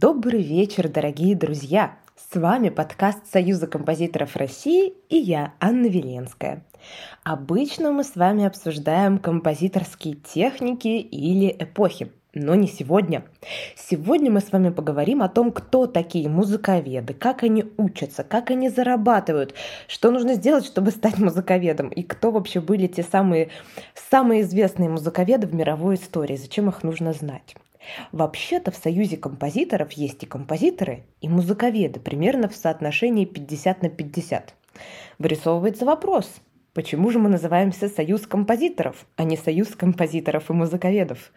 Добрый вечер, дорогие друзья! С вами подкаст Союза композиторов России и я, Анна Веленская. Обычно мы с вами обсуждаем композиторские техники или эпохи, но не сегодня. Сегодня мы с вами поговорим о том, кто такие музыковеды, как они учатся, как они зарабатывают, что нужно сделать, чтобы стать музыковедом, и кто вообще были те самые, самые известные музыковеды в мировой истории, зачем их нужно знать. Вообще-то в Союзе композиторов есть и композиторы, и музыковеды, примерно в соотношении 50 на 50. Вырисовывается вопрос, почему же мы называемся Союз композиторов, а не Союз композиторов и музыковедов?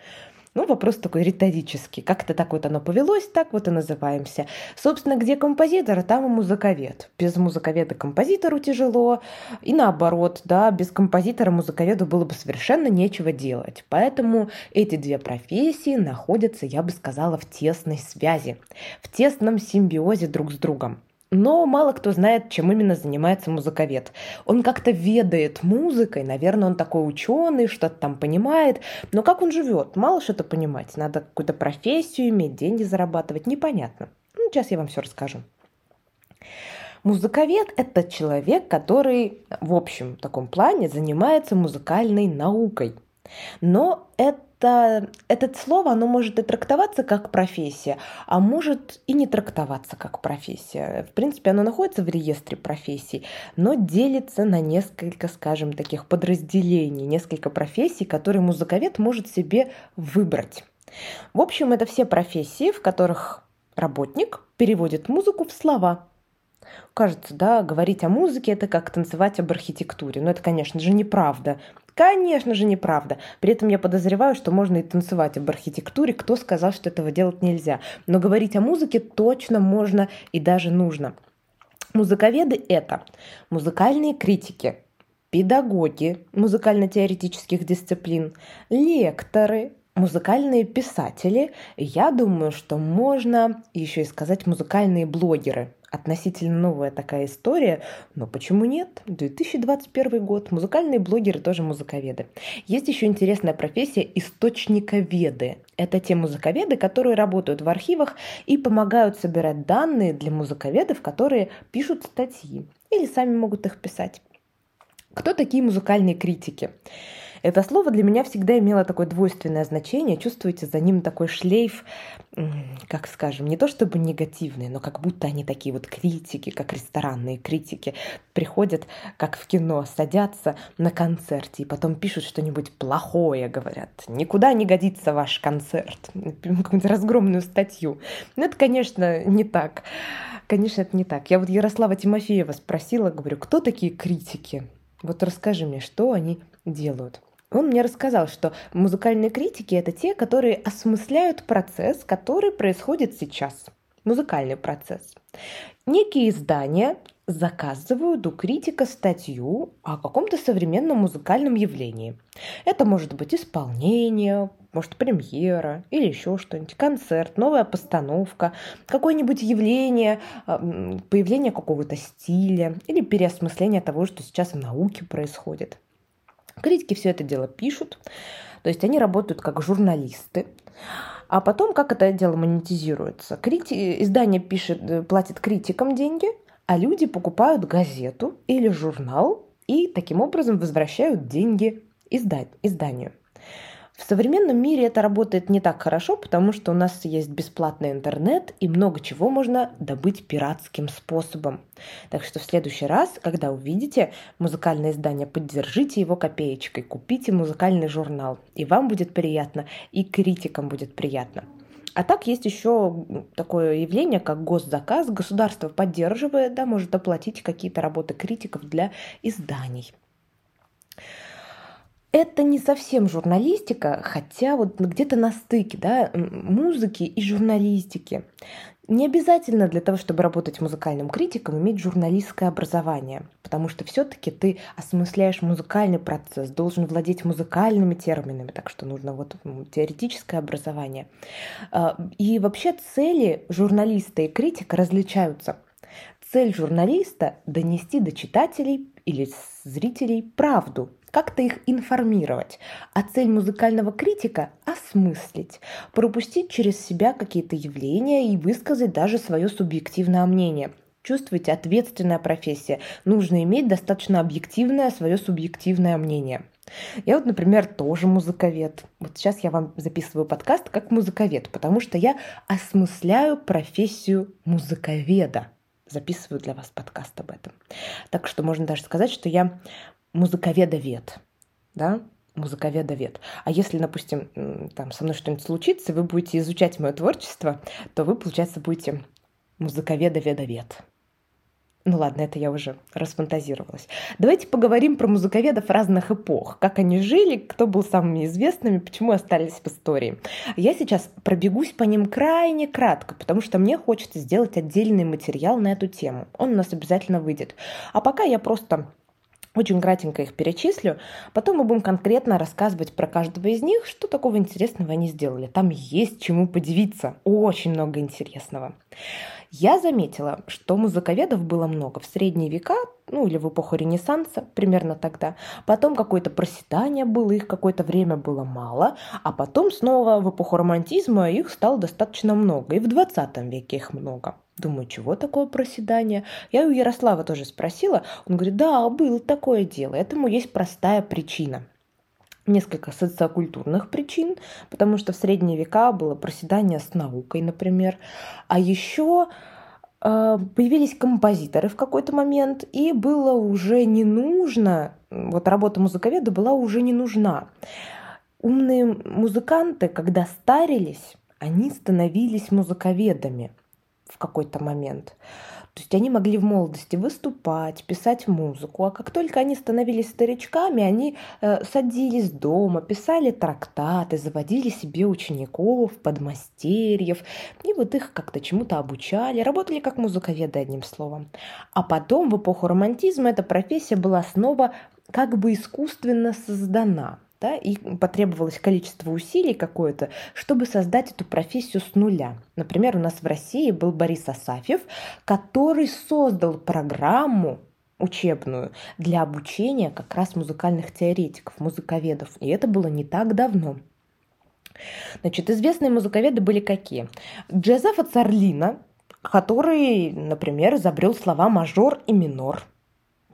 Ну, вопрос такой риторический. Как-то так вот оно повелось, так вот и называемся. Собственно, где композитор, там и музыковед. Без музыковеда композитору тяжело, и наоборот, да, без композитора музыковеду было бы совершенно нечего делать. Поэтому эти две профессии находятся, я бы сказала, в тесной связи, в тесном симбиозе друг с другом. Но мало кто знает, чем именно занимается музыковед. Он как-то ведает музыкой, наверное, он такой ученый, что-то там понимает, но как он живет, мало что-то понимать. Надо какую-то профессию иметь, деньги зарабатывать, непонятно. Ну, сейчас я вам все расскажу. Музыковед – это человек, который в общем таком плане занимается музыкальной наукой. Но это это, это слово, оно может и трактоваться как профессия, а может и не трактоваться как профессия. В принципе, оно находится в реестре профессий, но делится на несколько, скажем, таких подразделений, несколько профессий, которые музыковед может себе выбрать. В общем, это все профессии, в которых работник переводит музыку в слова. Кажется, да, говорить о музыке – это как танцевать об архитектуре. Но это, конечно же, неправда. Конечно же, неправда. При этом я подозреваю, что можно и танцевать об архитектуре. Кто сказал, что этого делать нельзя? Но говорить о музыке точно можно и даже нужно. Музыковеды – это музыкальные критики, педагоги музыкально-теоретических дисциплин, лекторы, музыкальные писатели. Я думаю, что можно еще и сказать музыкальные блогеры – относительно новая такая история, но почему нет? 2021 год, музыкальные блогеры тоже музыковеды. Есть еще интересная профессия источниковеды. Это те музыковеды, которые работают в архивах и помогают собирать данные для музыковедов, которые пишут статьи или сами могут их писать. Кто такие музыкальные критики? Это слово для меня всегда имело такое двойственное значение. Чувствуете за ним такой шлейф, как скажем, не то чтобы негативный, но как будто они такие вот критики, как ресторанные критики, приходят, как в кино, садятся на концерте и потом пишут что-нибудь плохое, говорят. Никуда не годится ваш концерт. Какую-нибудь разгромную статью. Но это, конечно, не так. Конечно, это не так. Я вот Ярослава Тимофеева спросила, говорю, кто такие критики? Вот расскажи мне, что они делают. Он мне рассказал, что музыкальные критики – это те, которые осмысляют процесс, который происходит сейчас. Музыкальный процесс. Некие издания заказывают у критика статью о каком-то современном музыкальном явлении. Это может быть исполнение, может премьера или еще что-нибудь, концерт, новая постановка, какое-нибудь явление, появление какого-то стиля или переосмысление того, что сейчас в науке происходит. Критики все это дело пишут, то есть они работают как журналисты. А потом, как это дело монетизируется? Крити... Издание пишет, э, платит критикам деньги, а люди покупают газету или журнал и таким образом возвращают деньги изда... изданию. В современном мире это работает не так хорошо, потому что у нас есть бесплатный интернет и много чего можно добыть пиратским способом. Так что в следующий раз, когда увидите музыкальное издание, поддержите его копеечкой, купите музыкальный журнал, и вам будет приятно, и критикам будет приятно. А так есть еще такое явление, как госзаказ. Государство поддерживает, да, может оплатить какие-то работы критиков для изданий это не совсем журналистика, хотя вот где-то на стыке да, музыки и журналистики. Не обязательно для того, чтобы работать музыкальным критиком, иметь журналистское образование, потому что все-таки ты осмысляешь музыкальный процесс, должен владеть музыкальными терминами, так что нужно вот теоретическое образование. А, и вообще цели журналиста и критика различаются – Цель журналиста – донести до читателей или зрителей правду, как-то их информировать. А цель музыкального критика – осмыслить, пропустить через себя какие-то явления и высказать даже свое субъективное мнение. Чувствуете, ответственная профессия. Нужно иметь достаточно объективное свое субъективное мнение. Я вот, например, тоже музыковед. Вот сейчас я вам записываю подкаст как музыковед, потому что я осмысляю профессию музыковеда. Записываю для вас подкаст об этом. Так что можно даже сказать, что я музыковедовед. Да? музыковедовед. А если, допустим, там со мной что-нибудь случится, вы будете изучать мое творчество, то вы, получается, будете музыковедоведовед. Ну ладно, это я уже расфантазировалась. Давайте поговорим про музыковедов разных эпох. Как они жили, кто был самыми известными, почему остались в истории. Я сейчас пробегусь по ним крайне кратко, потому что мне хочется сделать отдельный материал на эту тему. Он у нас обязательно выйдет. А пока я просто очень кратенько их перечислю. Потом мы будем конкретно рассказывать про каждого из них, что такого интересного они сделали. Там есть чему подивиться. Очень много интересного. Я заметила, что музыковедов было много в средние века, ну или в эпоху Ренессанса, примерно тогда. Потом какое-то проседание было, их какое-то время было мало, а потом снова в эпоху романтизма их стало достаточно много, и в 20 веке их много. Думаю, чего такое проседание? Я у Ярослава тоже спросила. Он говорит, да, было такое дело. Этому есть простая причина несколько социокультурных причин, потому что в средние века было проседание с наукой, например. А еще э, появились композиторы в какой-то момент, и было уже не нужно, вот работа музыковеда была уже не нужна. Умные музыканты, когда старились, они становились музыковедами в какой-то момент. То есть они могли в молодости выступать, писать музыку, а как только они становились старичками, они э, садились дома, писали трактаты, заводили себе учеников, подмастерьев, и вот их как-то чему-то обучали, работали как музыковеды, одним словом. А потом, в эпоху романтизма, эта профессия была снова как бы искусственно создана – да, и потребовалось количество усилий какое-то, чтобы создать эту профессию с нуля. Например, у нас в России был Борис Асафьев, который создал программу учебную для обучения как раз музыкальных теоретиков, музыковедов. И это было не так давно. Значит, известные музыковеды были какие? Джозефа Царлина, который, например, изобрел слова мажор и минор –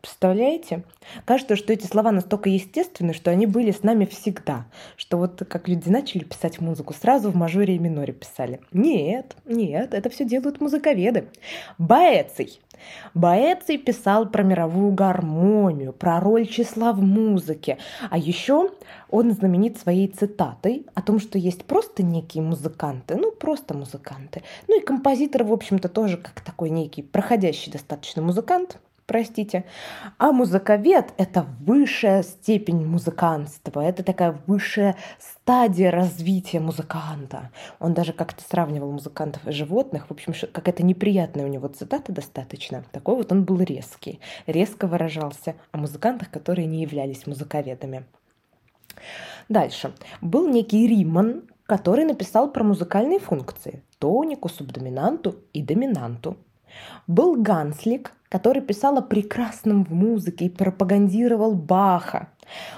Представляете? Кажется, что эти слова настолько естественны, что они были с нами всегда. Что вот как люди начали писать музыку, сразу в мажоре и миноре писали. Нет, нет, это все делают музыковеды. Боэций. Боэций писал про мировую гармонию, про роль числа в музыке. А еще он знаменит своей цитатой о том, что есть просто некие музыканты, ну просто музыканты. Ну и композитор, в общем-то, тоже как такой некий проходящий достаточно музыкант – простите. А музыковед – это высшая степень музыканства, это такая высшая стадия развития музыканта. Он даже как-то сравнивал музыкантов и животных. В общем, какая-то неприятная у него цитата достаточно. Такой вот он был резкий, резко выражался о музыкантах, которые не являлись музыковедами. Дальше. Был некий Риман, который написал про музыкальные функции – тонику, субдоминанту и доминанту. Был Ганслик, который писал о прекрасном в музыке и пропагандировал Баха.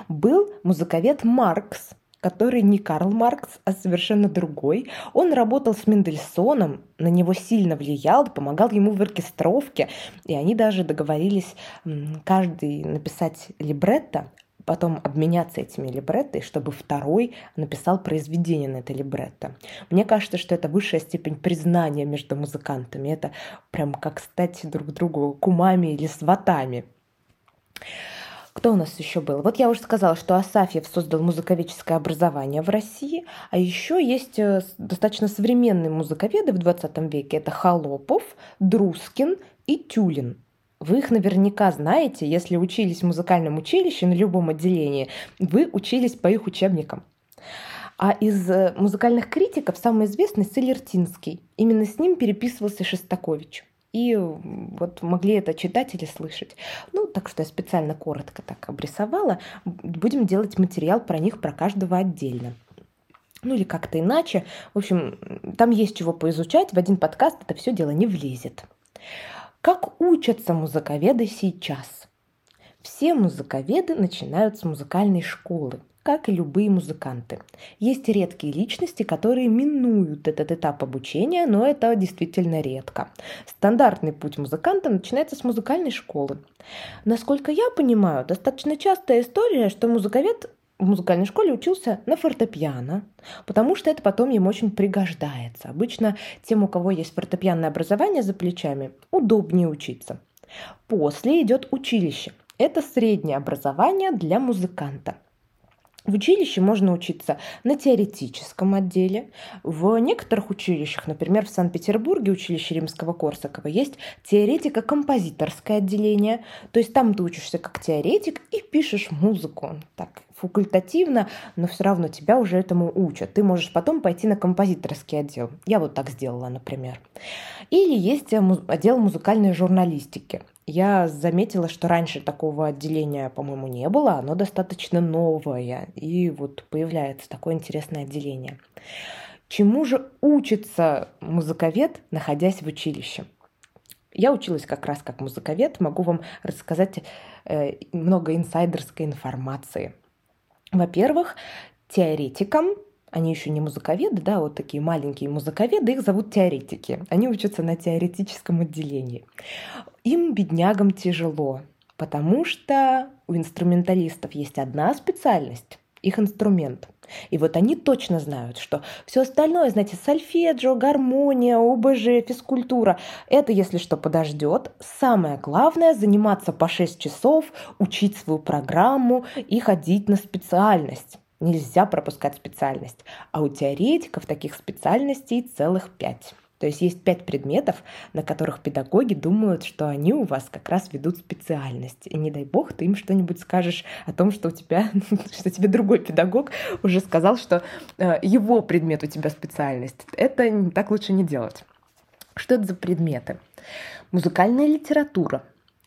Был музыковед Маркс, который не Карл Маркс, а совершенно другой. Он работал с Мендельсоном, на него сильно влиял, помогал ему в оркестровке, и они даже договорились каждый написать либретто, потом обменяться этими либретто, чтобы второй написал произведение на это либретто. Мне кажется, что это высшая степень признания между музыкантами. Это прям как стать друг другу кумами или сватами. Кто у нас еще был? Вот я уже сказала, что Асафьев создал музыковедческое образование в России, а еще есть э, достаточно современные музыковеды в 20 веке. Это Холопов, Друскин и Тюлин. Вы их наверняка знаете, если учились в музыкальном училище на любом отделении, вы учились по их учебникам. А из э, музыкальных критиков самый известный Селертинский. Именно с ним переписывался Шестакович. И вот могли это читать или слышать. Ну, так что я специально коротко так обрисовала. Будем делать материал про них, про каждого отдельно. Ну или как-то иначе. В общем, там есть чего поизучать. В один подкаст это все дело не влезет. Как учатся музыковеды сейчас? Все музыковеды начинают с музыкальной школы, как и любые музыканты. Есть редкие личности, которые минуют этот этап обучения, но это действительно редко. Стандартный путь музыканта начинается с музыкальной школы. Насколько я понимаю, достаточно частая история, что музыковед в музыкальной школе учился на фортепиано, потому что это потом ему очень пригождается. Обычно тем, у кого есть фортепианное образование за плечами, удобнее учиться. После идет училище. Это среднее образование для музыканта. В училище можно учиться на теоретическом отделе. В некоторых училищах, например, в Санкт-Петербурге, училище Римского-Корсакова, есть теоретико-композиторское отделение. То есть там ты учишься как теоретик и пишешь музыку. Так, факультативно, но все равно тебя уже этому учат. Ты можешь потом пойти на композиторский отдел. Я вот так сделала, например. Или есть отдел музыкальной журналистики. Я заметила, что раньше такого отделения, по-моему, не было, оно достаточно новое, и вот появляется такое интересное отделение. Чему же учится музыковед, находясь в училище? Я училась как раз как музыковед, могу вам рассказать э, много инсайдерской информации. Во-первых, теоретикам они еще не музыковеды, да, вот такие маленькие музыковеды, их зовут теоретики. Они учатся на теоретическом отделении. Им, беднягам, тяжело, потому что у инструменталистов есть одна специальность, их инструмент. И вот они точно знают, что все остальное, знаете, сольфеджио, гармония, ОБЖ, физкультура, это, если что, подождет. Самое главное – заниматься по 6 часов, учить свою программу и ходить на специальность. Нельзя пропускать специальность. А у теоретиков таких специальностей целых пять. То есть есть пять предметов, на которых педагоги думают, что они у вас как раз ведут специальность. И не дай бог, ты им что-нибудь скажешь о том, что у тебя, что тебе другой педагог уже сказал, что э, его предмет у тебя специальность. Это так лучше не делать. Что это за предметы? Музыкальная литература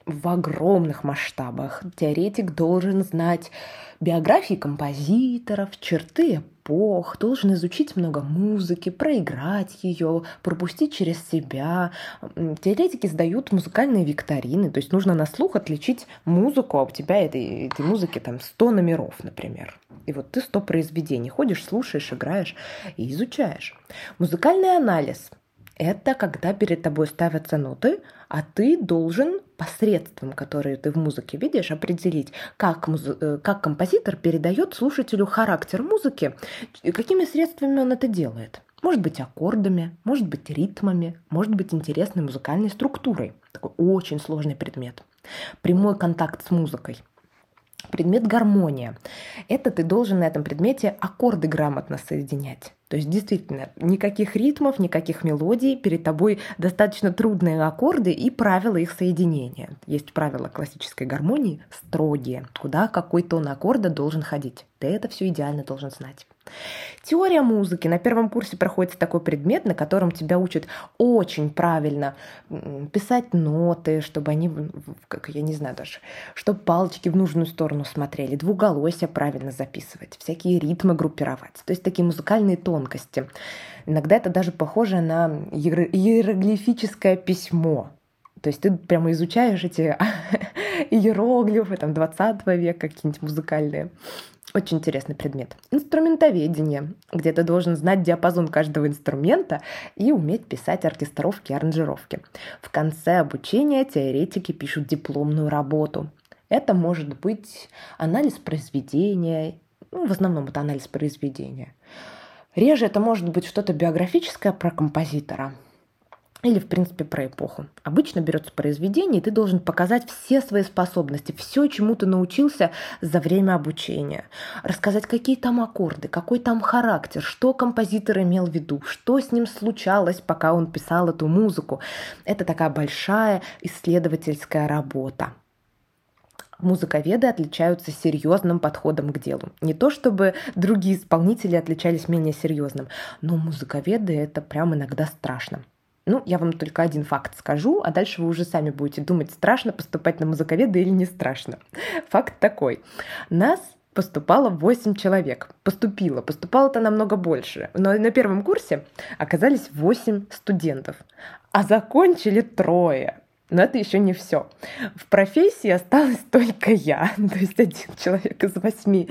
в огромных масштабах. Теоретик должен знать биографии композиторов, черты эпох, должен изучить много музыки, проиграть ее, пропустить через себя. Теоретики сдают музыкальные викторины, то есть нужно на слух отличить музыку, а у тебя этой, этой музыки там 100 номеров, например. И вот ты 100 произведений ходишь, слушаешь, играешь и изучаешь. Музыкальный анализ – это когда перед тобой ставятся ноты, а ты должен посредством, которые ты в музыке видишь, определить, как, муз... Э, как композитор передает слушателю характер музыки, какими средствами он это делает. Может быть аккордами, может быть ритмами, может быть интересной музыкальной структурой. Такой очень сложный предмет. Прямой контакт с музыкой – Предмет гармония. Это ты должен на этом предмете аккорды грамотно соединять. То есть действительно, никаких ритмов, никаких мелодий, перед тобой достаточно трудные аккорды и правила их соединения. Есть правила классической гармонии строгие, куда какой тон аккорда должен ходить. Ты это все идеально должен знать. Теория музыки. На первом курсе проходит такой предмет, на котором тебя учат очень правильно писать ноты, чтобы они, как я не знаю даже, чтобы палочки в нужную сторону смотрели, двуголосие правильно записывать, всякие ритмы группировать. То есть такие музыкальные тонкости. Иногда это даже похоже на иероглифическое письмо. То есть ты прямо изучаешь эти иероглифы там, 20 века, какие-нибудь музыкальные. Очень интересный предмет. Инструментоведение, где ты должен знать диапазон каждого инструмента и уметь писать оркестровки и аранжировки. В конце обучения теоретики пишут дипломную работу. Это может быть анализ произведения, ну, в основном это анализ произведения. Реже это может быть что-то биографическое про композитора – или, в принципе, про эпоху. Обычно берется произведение, и ты должен показать все свои способности, все, чему ты научился за время обучения. Рассказать, какие там аккорды, какой там характер, что композитор имел в виду, что с ним случалось, пока он писал эту музыку. Это такая большая исследовательская работа музыковеды отличаются серьезным подходом к делу. Не то чтобы другие исполнители отличались менее серьезным, но музыковеды это прям иногда страшно. Ну, я вам только один факт скажу, а дальше вы уже сами будете думать, страшно поступать на музыковеда или не страшно. Факт такой. Нас поступало 8 человек. Поступило. Поступало-то намного больше. Но на первом курсе оказались 8 студентов. А закончили трое. Но это еще не все. В профессии осталась только я, то есть один человек из восьми.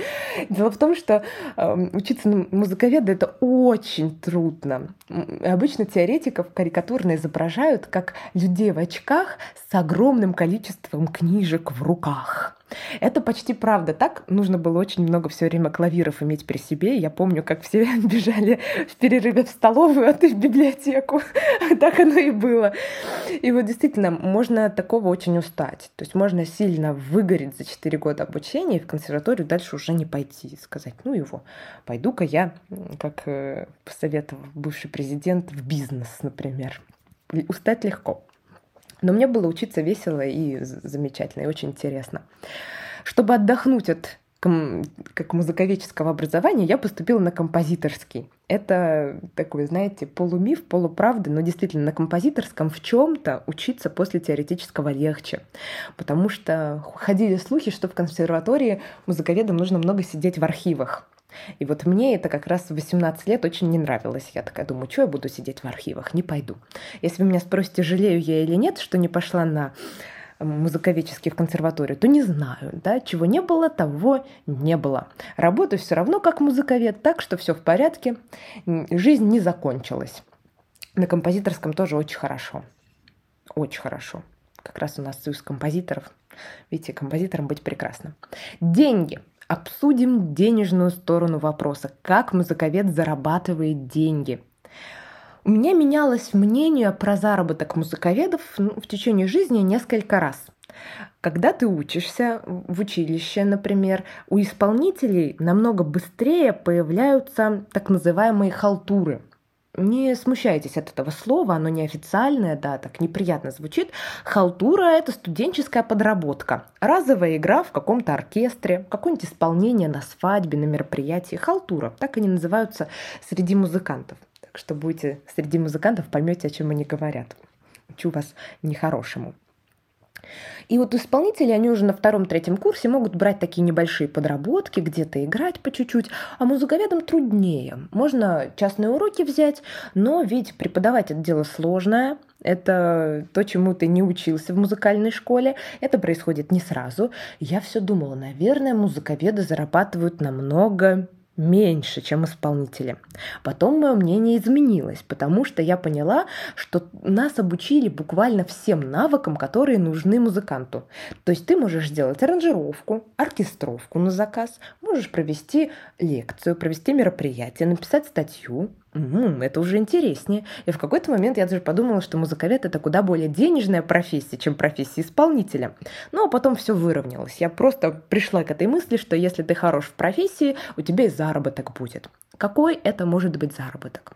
Дело в том, что э, учиться на музыковеда это очень трудно. Обычно теоретиков карикатурно изображают как людей в очках с огромным количеством книжек в руках. Это почти правда. Так нужно было очень много все время клавиров иметь при себе. Я помню, как все бежали в перерыве в столовую, а ты в библиотеку. так оно и было. И вот действительно, можно такого очень устать. То есть можно сильно выгореть за 4 года обучения и в консерваторию дальше уже не пойти. Сказать, ну его, пойду-ка я, как э, посоветовал бывший президент, в бизнес, например. Устать легко. Но мне было учиться весело и замечательно, и очень интересно. Чтобы отдохнуть от как музыковедческого образования, я поступила на композиторский. Это такой, знаете, полумиф, полуправда, но действительно на композиторском в чем-то учиться после теоретического легче. Потому что ходили слухи, что в консерватории музыковедам нужно много сидеть в архивах. И вот мне это как раз в 18 лет очень не нравилось. Я такая думаю, что я буду сидеть в архивах? Не пойду. Если вы меня спросите, жалею я или нет, что не пошла на музыковедческий в консерваторию, то не знаю, да, чего не было, того не было. Работаю все равно как музыковед, так что все в порядке, жизнь не закончилась. На композиторском тоже очень хорошо, очень хорошо. Как раз у нас союз композиторов. Видите, композитором быть прекрасно. Деньги – Обсудим денежную сторону вопроса. Как музыковед зарабатывает деньги? У меня менялось мнение про заработок музыковедов ну, в течение жизни несколько раз. Когда ты учишься в училище, например, у исполнителей намного быстрее появляются так называемые халтуры – не смущайтесь от этого слова, оно неофициальное, да, так неприятно звучит. Халтура – это студенческая подработка. Разовая игра в каком-то оркестре, какое-нибудь исполнение на свадьбе, на мероприятии. Халтура, так они называются среди музыкантов. Так что будете среди музыкантов, поймете, о чем они говорят. Учу вас нехорошему. И вот исполнители, они уже на втором-третьем курсе могут брать такие небольшие подработки, где-то играть по чуть-чуть, а музыковедам труднее. Можно частные уроки взять, но ведь преподавать это дело сложное, это то, чему ты не учился в музыкальной школе. Это происходит не сразу. Я все думала, наверное, музыковеды зарабатывают намного меньше, чем исполнители. Потом мое мнение изменилось, потому что я поняла, что нас обучили буквально всем навыкам, которые нужны музыканту. То есть ты можешь сделать аранжировку, оркестровку на заказ, можешь провести лекцию, провести мероприятие, написать статью, м это уже интереснее. И в какой-то момент я даже подумала, что музыковед это куда более денежная профессия, чем профессия исполнителя. Но потом все выровнялось. Я просто пришла к этой мысли, что если ты хорош в профессии, у тебя и заработок будет. Какой это может быть заработок?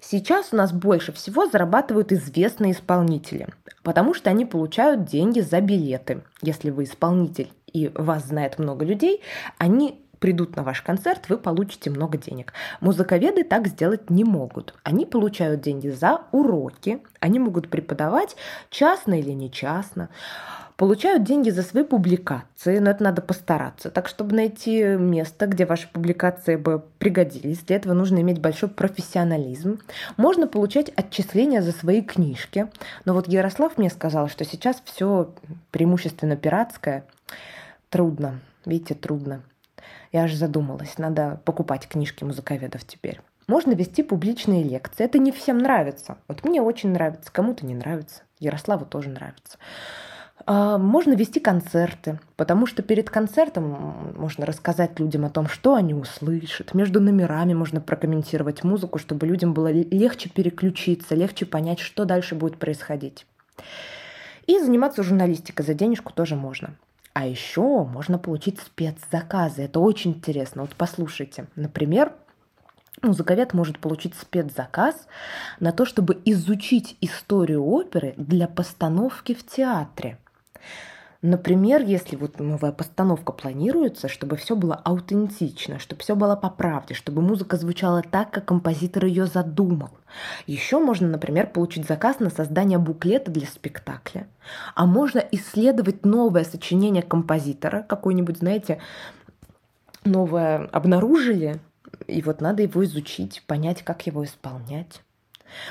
Сейчас у нас больше всего зарабатывают известные исполнители, потому что они получают деньги за билеты. Если вы исполнитель и вас знает много людей, они придут на ваш концерт, вы получите много денег. Музыковеды так сделать не могут. Они получают деньги за уроки, они могут преподавать частно или не частно, получают деньги за свои публикации, но это надо постараться. Так, чтобы найти место, где ваши публикации бы пригодились, для этого нужно иметь большой профессионализм. Можно получать отчисления за свои книжки. Но вот Ярослав мне сказал, что сейчас все преимущественно пиратское. Трудно, видите, трудно. Я аж задумалась, надо покупать книжки музыковедов теперь. Можно вести публичные лекции. Это не всем нравится. Вот мне очень нравится, кому-то не нравится. Ярославу тоже нравится. А, можно вести концерты, потому что перед концертом можно рассказать людям о том, что они услышат. Между номерами можно прокомментировать музыку, чтобы людям было легче переключиться, легче понять, что дальше будет происходить. И заниматься журналистикой за денежку тоже можно. А еще можно получить спецзаказы. Это очень интересно. Вот послушайте. Например, музыковед может получить спецзаказ на то, чтобы изучить историю оперы для постановки в театре. Например, если вот новая постановка планируется, чтобы все было аутентично, чтобы все было по правде, чтобы музыка звучала так, как композитор ее задумал. Еще можно, например, получить заказ на создание буклета для спектакля. А можно исследовать новое сочинение композитора, какое-нибудь, знаете, новое обнаружили, и вот надо его изучить, понять, как его исполнять.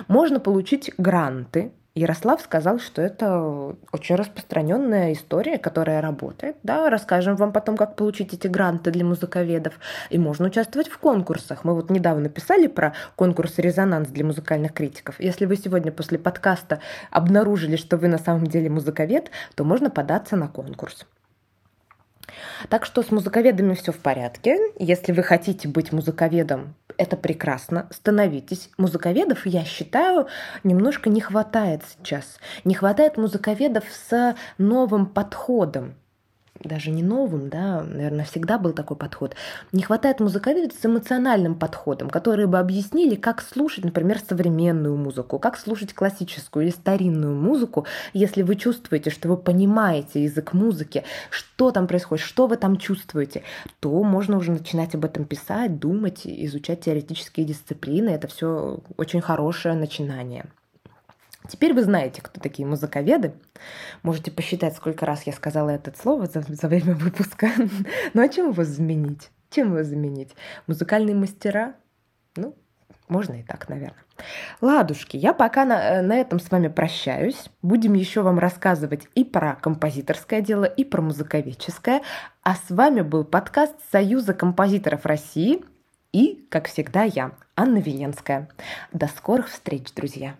Можно получить гранты Ярослав сказал, что это очень распространенная история, которая работает. Да, расскажем вам потом, как получить эти гранты для музыковедов. И можно участвовать в конкурсах. Мы вот недавно писали про конкурс «Резонанс» для музыкальных критиков. Если вы сегодня после подкаста обнаружили, что вы на самом деле музыковед, то можно податься на конкурс. Так что с музыковедами все в порядке. Если вы хотите быть музыковедом, это прекрасно. Становитесь. Музыковедов, я считаю, немножко не хватает сейчас. Не хватает музыковедов с новым подходом даже не новым, да, наверное, всегда был такой подход. Не хватает музыковедов с эмоциональным подходом, которые бы объяснили, как слушать, например, современную музыку, как слушать классическую или старинную музыку, если вы чувствуете, что вы понимаете язык музыки, что там происходит, что вы там чувствуете, то можно уже начинать об этом писать, думать, изучать теоретические дисциплины. Это все очень хорошее начинание. Теперь вы знаете, кто такие музыковеды. Можете посчитать, сколько раз я сказала это слово за, за время выпуска. Ну а чем его заменить? Чем его заменить? Музыкальные мастера? Ну, можно и так, наверное. Ладушки, я пока на, э, на этом с вами прощаюсь. Будем еще вам рассказывать и про композиторское дело, и про музыковедческое. А с вами был подкаст Союза композиторов России. И, как всегда, я, Анна Веленская. До скорых встреч, друзья!